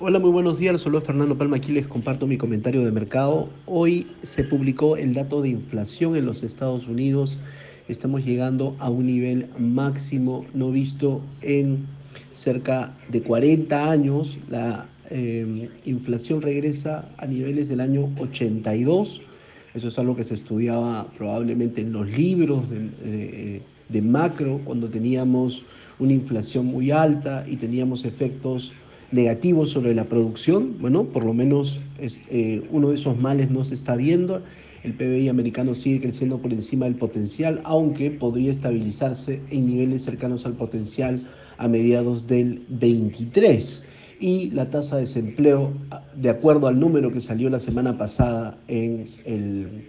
Hola, muy buenos días. Solo Fernando Palma aquí les comparto mi comentario de mercado. Hoy se publicó el dato de inflación en los Estados Unidos. Estamos llegando a un nivel máximo no visto en cerca de 40 años. La eh, inflación regresa a niveles del año 82. Eso es algo que se estudiaba probablemente en los libros de macro, cuando teníamos una inflación muy alta y teníamos efectos negativos sobre la producción. Bueno, por lo menos eh, uno de esos males no se está viendo. El PBI americano sigue creciendo por encima del potencial, aunque podría estabilizarse en niveles cercanos al potencial a mediados del 23. Y la tasa de desempleo, de acuerdo al número que salió la semana pasada en el,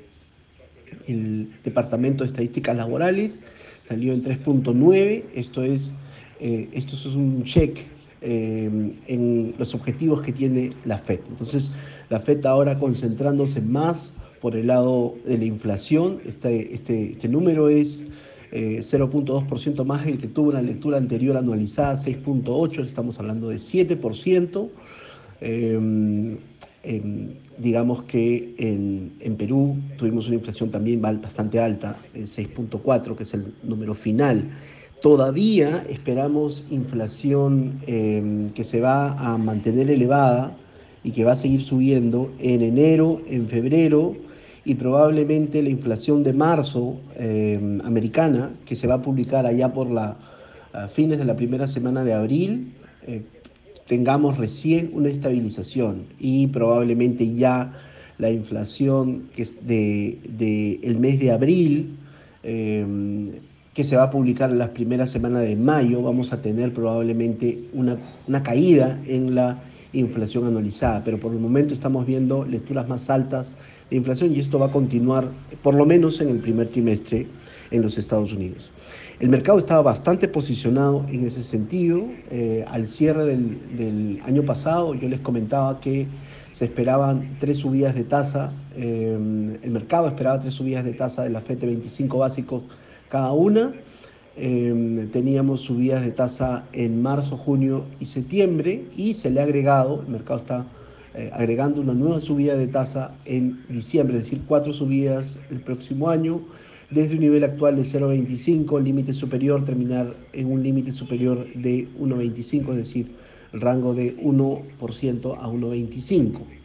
el Departamento de Estadísticas Laborales, salió en 3.9. Esto es, eh, esto es un check eh, en los objetivos que tiene la FED. Entonces, la FED ahora concentrándose más por el lado de la inflación, este, este, este número es eh, 0.2% más que tuvo una lectura anterior anualizada, 6.8%, estamos hablando de 7%. Eh, eh, digamos que en, en, Perú tuvimos una inflación también bastante alta, 6.4, que es el número final. Todavía esperamos inflación eh, que se va a mantener elevada y que va a seguir subiendo en enero, en febrero y probablemente la inflación de marzo eh, americana, que se va a publicar allá por la, fines de la primera semana de abril, eh, tengamos recién una estabilización y probablemente ya la inflación que es de, de el mes de abril eh, que se va a publicar en las primeras semanas de mayo, vamos a tener probablemente una, una caída en la inflación anualizada, pero por el momento estamos viendo lecturas más altas de inflación y esto va a continuar por lo menos en el primer trimestre en los Estados Unidos. El mercado estaba bastante posicionado en ese sentido. Eh, al cierre del, año pasado yo les comentaba que se esperaban tres subidas de tasa, eh, el mercado esperaba tres subidas de tasa de la FED de 25 básicos cada una. Eh, teníamos subidas de tasa en marzo, junio y septiembre y se le ha agregado, el mercado está eh, agregando una nueva subida de tasa en diciembre, es decir, cuatro subidas el próximo año, desde un nivel actual de 0,25, límite superior, terminar en un límite superior de 1,25, es decir, el rango de 1% a 1,25.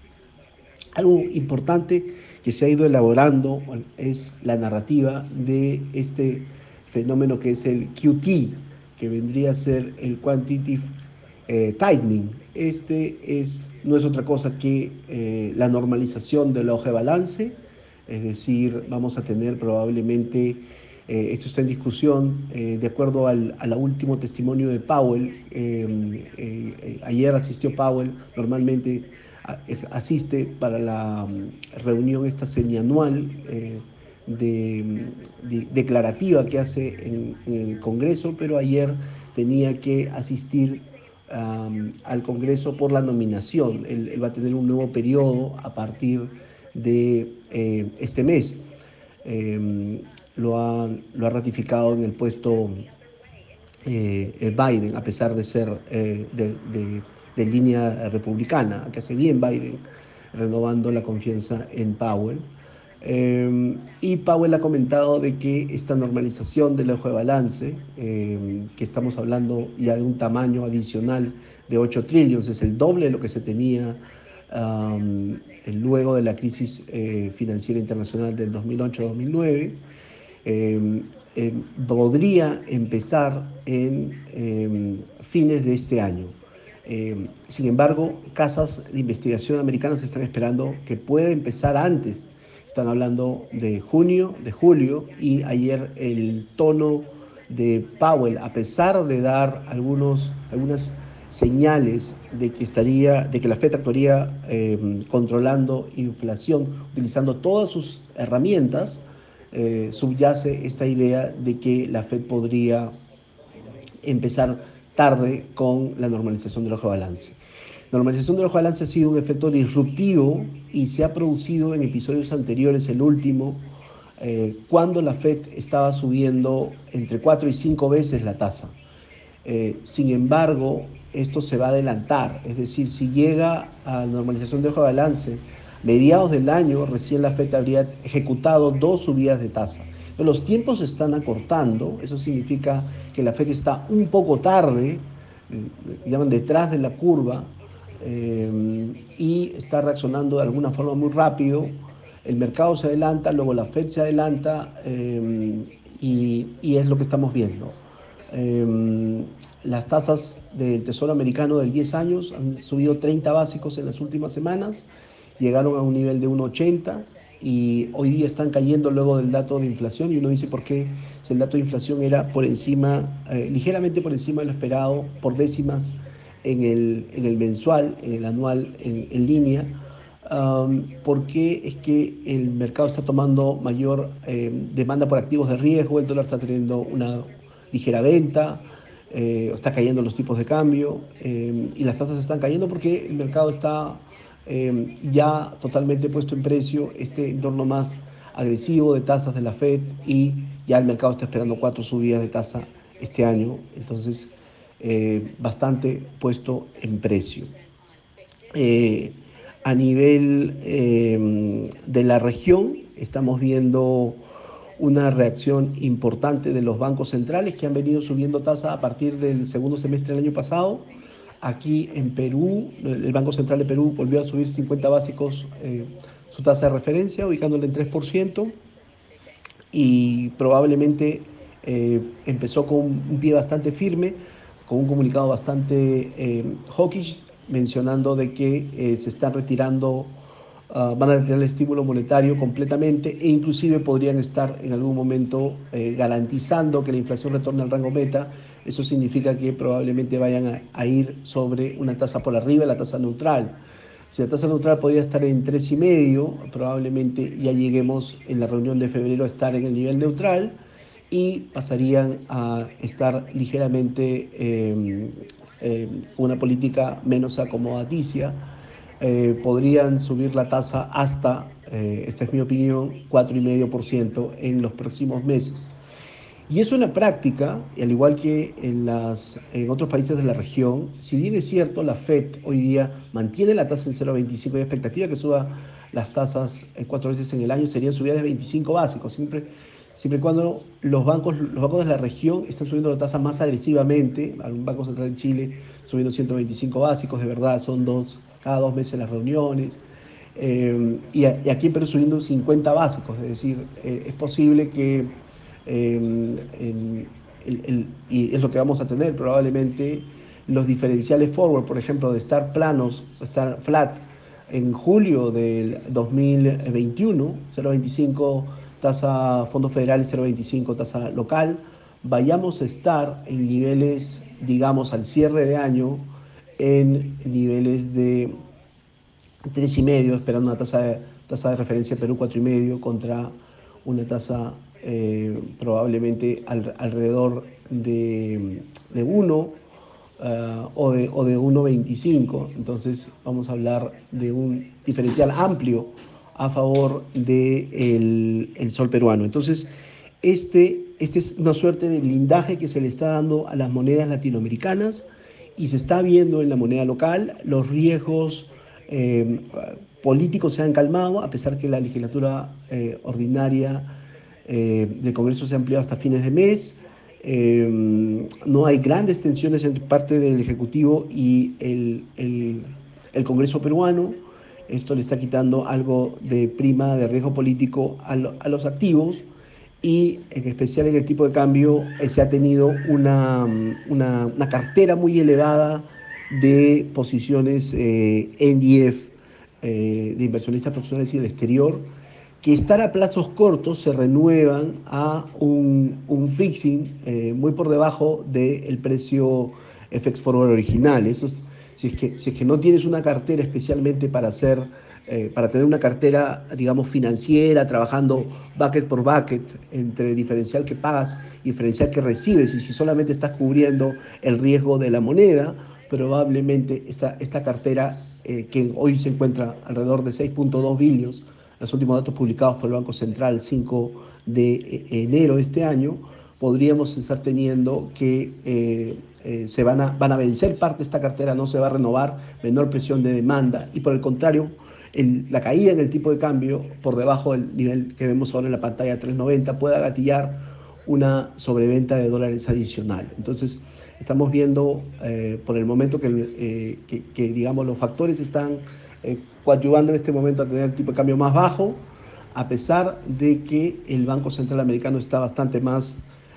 Algo importante que se ha ido elaborando es la narrativa de este fenómeno que es el QT, que vendría a ser el Quantitative eh, Tightening. Este es, no es otra cosa que eh, la normalización de la hoja de balance, es decir, vamos a tener probablemente, eh, esto está en discusión, eh, de acuerdo al, al, último testimonio de Powell, ayer asistió Powell, normalmente asiste para la mm, reunión esta semianual eh, de, de, declarativa que hace en, el Congreso, pero ayer tenía que asistir al Congreso por la nominación. Él, va a tener un nuevo periodo a partir de eh, este mes. Eh, lo, ha, lo, ha, ratificado en el puesto eh, Biden, a pesar de ser de de línea republicana, que hace bien Biden, renovando la confianza en Powell. Eh, y Powell ha comentado de que esta normalización del ojo de balance, eh, que estamos hablando ya de un tamaño adicional de 8 trillones, es el doble de lo que se tenía um, luego de la crisis eh, financiera internacional del 2008-2009, podría empezar en fines de este año. Eh, sin embargo, casas de investigación americanas están esperando que pueda empezar antes. Están hablando de junio, de julio, y ayer el tono de Powell, a pesar de dar algunos, algunas señales de que estaría, de que la Fed actuaría eh, controlando inflación, utilizando todas sus herramientas, eh, subyace esta idea de que la Fed podría empezar tarde con la normalización del ojo de balance. La normalización del ojo de balance ha sido un efecto disruptivo y se ha producido en episodios anteriores, el último, eh, cuando la Fed estaba subiendo entre cuatro y cinco veces la tasa. Eh, sin embargo, esto se va a adelantar. Es decir, si llega a normalización de hoja de balance mediados del año, recién la FED habría ejecutado dos subidas de tasa. Los tiempos se están acortando, eso significa que la FED está un poco tarde, eh, llaman detrás de la curva, eh, y está reaccionando de alguna forma muy rápido. El mercado se adelanta, luego la FED se adelanta eh, y, y, es lo que estamos viendo. las tasas del Tesoro americano del 10 años han subido 30 básicos en las últimas semanas llegaron a un nivel de 1,80 y hoy día están cayendo luego del dato de inflación y uno dice por qué si el dato de inflación era por encima, eh, ligeramente por encima de lo esperado, por décimas en el, en el mensual, en el anual, en, línea, um, porque es que el mercado está tomando mayor eh, demanda por activos de riesgo, el dólar está teniendo una ligera venta, eh, está cayendo los tipos de cambio y las tasas están cayendo porque el mercado está Em, ya totalmente puesto en precio este entorno más agresivo de tasas de la Fed y ya el mercado está esperando cuatro subidas de tasa este año, entonces eh, bastante puesto en precio. Eh, a nivel em, de la región estamos viendo una reacción importante de los bancos centrales que han venido subiendo tasa a partir del segundo semestre del año pasado Aquí en Perú, el Banco Central de Perú volvió a subir 50 básicos eh, su tasa de referencia, ubicándola en 3%, y probablemente eh, empezó con un pie bastante firme, con un comunicado bastante eh, hawkish, mencionando de que se están retirando, ah, van a retirar el estímulo monetario completamente e inclusive podrían estar en algún momento garantizando que la inflación retorne al rango meta eso significa que probablemente vayan a, ir sobre una tasa por arriba, la tasa neutral. Si la tasa neutral podría estar en 3,5, probablemente ya lleguemos en la reunión de febrero a estar en el nivel neutral y pasarían a estar ligeramente eh, una política menos acomodaticia. Eh, podrían subir la tasa hasta, eh, esta es mi opinión, 4,5% en los próximos meses. Y es una práctica, al igual que en, las, en otros países de la región, si bien es cierto, la FED hoy día mantiene la tasa en 0,25 y expectativa que suba las tasas eh, cuatro veces en el año, serían subidas de 25 básicos, siempre, siempre y cuando los bancos, los bancos de la región están subiendo la tasa más agresivamente, algún banco central en Chile subiendo 125 básicos, de verdad, son dos, cada dos meses las reuniones. Eh, y, aquí en Perú subiendo 50 básicos, es decir, eh, es posible que Em, y es lo que vamos a tener probablemente los diferenciales forward, por ejemplo, de estar planos, estar flat en julio del 2021, 0,25 tasa fondos federales, 0,25 tasa local, vayamos a estar en niveles, digamos, al cierre de año, en niveles de 3,5, esperando una tasa de, tasa de referencia Perú 4,5 contra una tasa eh, probablemente alrededor de, de 1 eh, o de, o de 1,25. Entonces vamos a hablar de un diferencial amplio a favor del de el sol peruano. Entonces, este, este es una suerte de blindaje que se le está dando a las monedas latinoamericanas y se está viendo en la moneda local. Los riesgos eh, políticos se han calmado, a pesar que la legislatura ordinaria eh, del Congreso se ha ampliado hasta fines de mes. Eh, no hay grandes tensiones entre parte del Ejecutivo y el, el, Congreso peruano. Esto le está quitando algo de prima de riesgo político a, a los activos y en especial en el tipo de cambio eh, se ha tenido una, una, cartera muy elevada de posiciones eh, NDF, de inversionistas profesionales y del exterior, que estar a plazos cortos se renuevan a un, un fixing eh, muy por debajo del precio FX Forward original. Eso si, es que, si es que no tienes una cartera especialmente para hacer, eh, para tener una cartera, digamos, financiera, trabajando bucket por bucket entre diferencial que pagas y diferencial que recibes, y si solamente estás cubriendo el riesgo de la moneda, probablemente esta, esta cartera, eh, que hoy se encuentra alrededor de 6.2 billones, los últimos datos publicados por el Banco Central 5 de eh, enero de este año, podríamos estar teniendo que eh, eh, se van a, van a vencer parte de esta cartera, no se va a renovar, menor presión de demanda y por el contrario, la caída en el tipo de cambio por debajo del nivel que vemos ahora en la pantalla 390 pueda gatillar una sobreventa de dólares adicional. Entonces, estamos viendo por el momento que, que, digamos, los factores están coadyuvando en este momento a tener el tipo de cambio más bajo, a pesar de que el Banco Central Americano está bastante más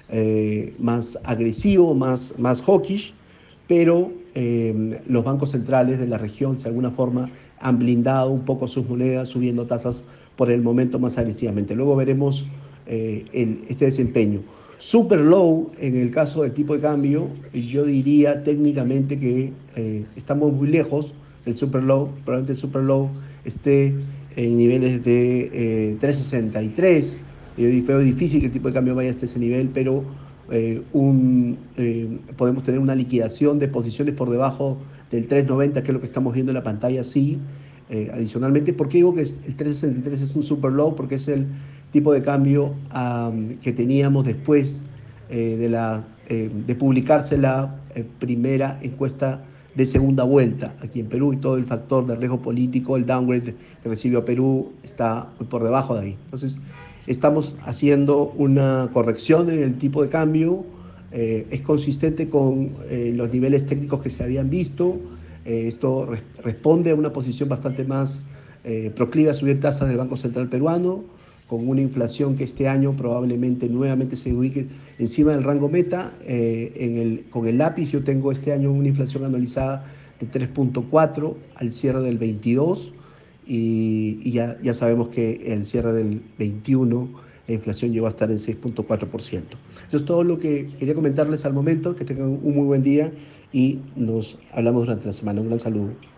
eh, más agresivo, más, más hawkish, pero eh, los bancos centrales de la región, de alguna forma, han blindado un poco sus monedas, subiendo tasas por el momento más agresivamente. Luego veremos eh, este desempeño. Super low en el caso del tipo de cambio, yo diría técnicamente que estamos muy lejos del super low, probablemente el super low esté en niveles de 363 veo difícil que el tipo de cambio vaya hasta ese nivel, pero eh, un, eh, podemos tener una liquidación de posiciones por debajo del 3.90, que es lo que estamos viendo en la pantalla, sí. Eh, adicionalmente, ¿por qué digo que el 3.63 es un super low? Porque es el tipo de cambio que teníamos después de publicarse la primera encuesta de segunda vuelta aquí en Perú y todo el factor de riesgo político, el downgrade que recibió Perú está por debajo de ahí. Entonces, Estamos haciendo una corrección en el tipo de cambio, eh, es consistente con eh, los niveles técnicos que se habían visto. Eh, esto responde a una posición bastante más proclive a subir tasas del Banco Central peruano, con una inflación que este año probablemente nuevamente se ubique encima del rango meta. en el, con el lápiz yo tengo este año una inflación anualizada de 3.4 al cierre del 22 y, ya, ya sabemos que el cierre del 21 la inflación llegó a estar en 6.4%. Eso es todo lo que quería comentarles al momento. Que tengan un muy buen día y nos hablamos durante la semana. Un gran saludo.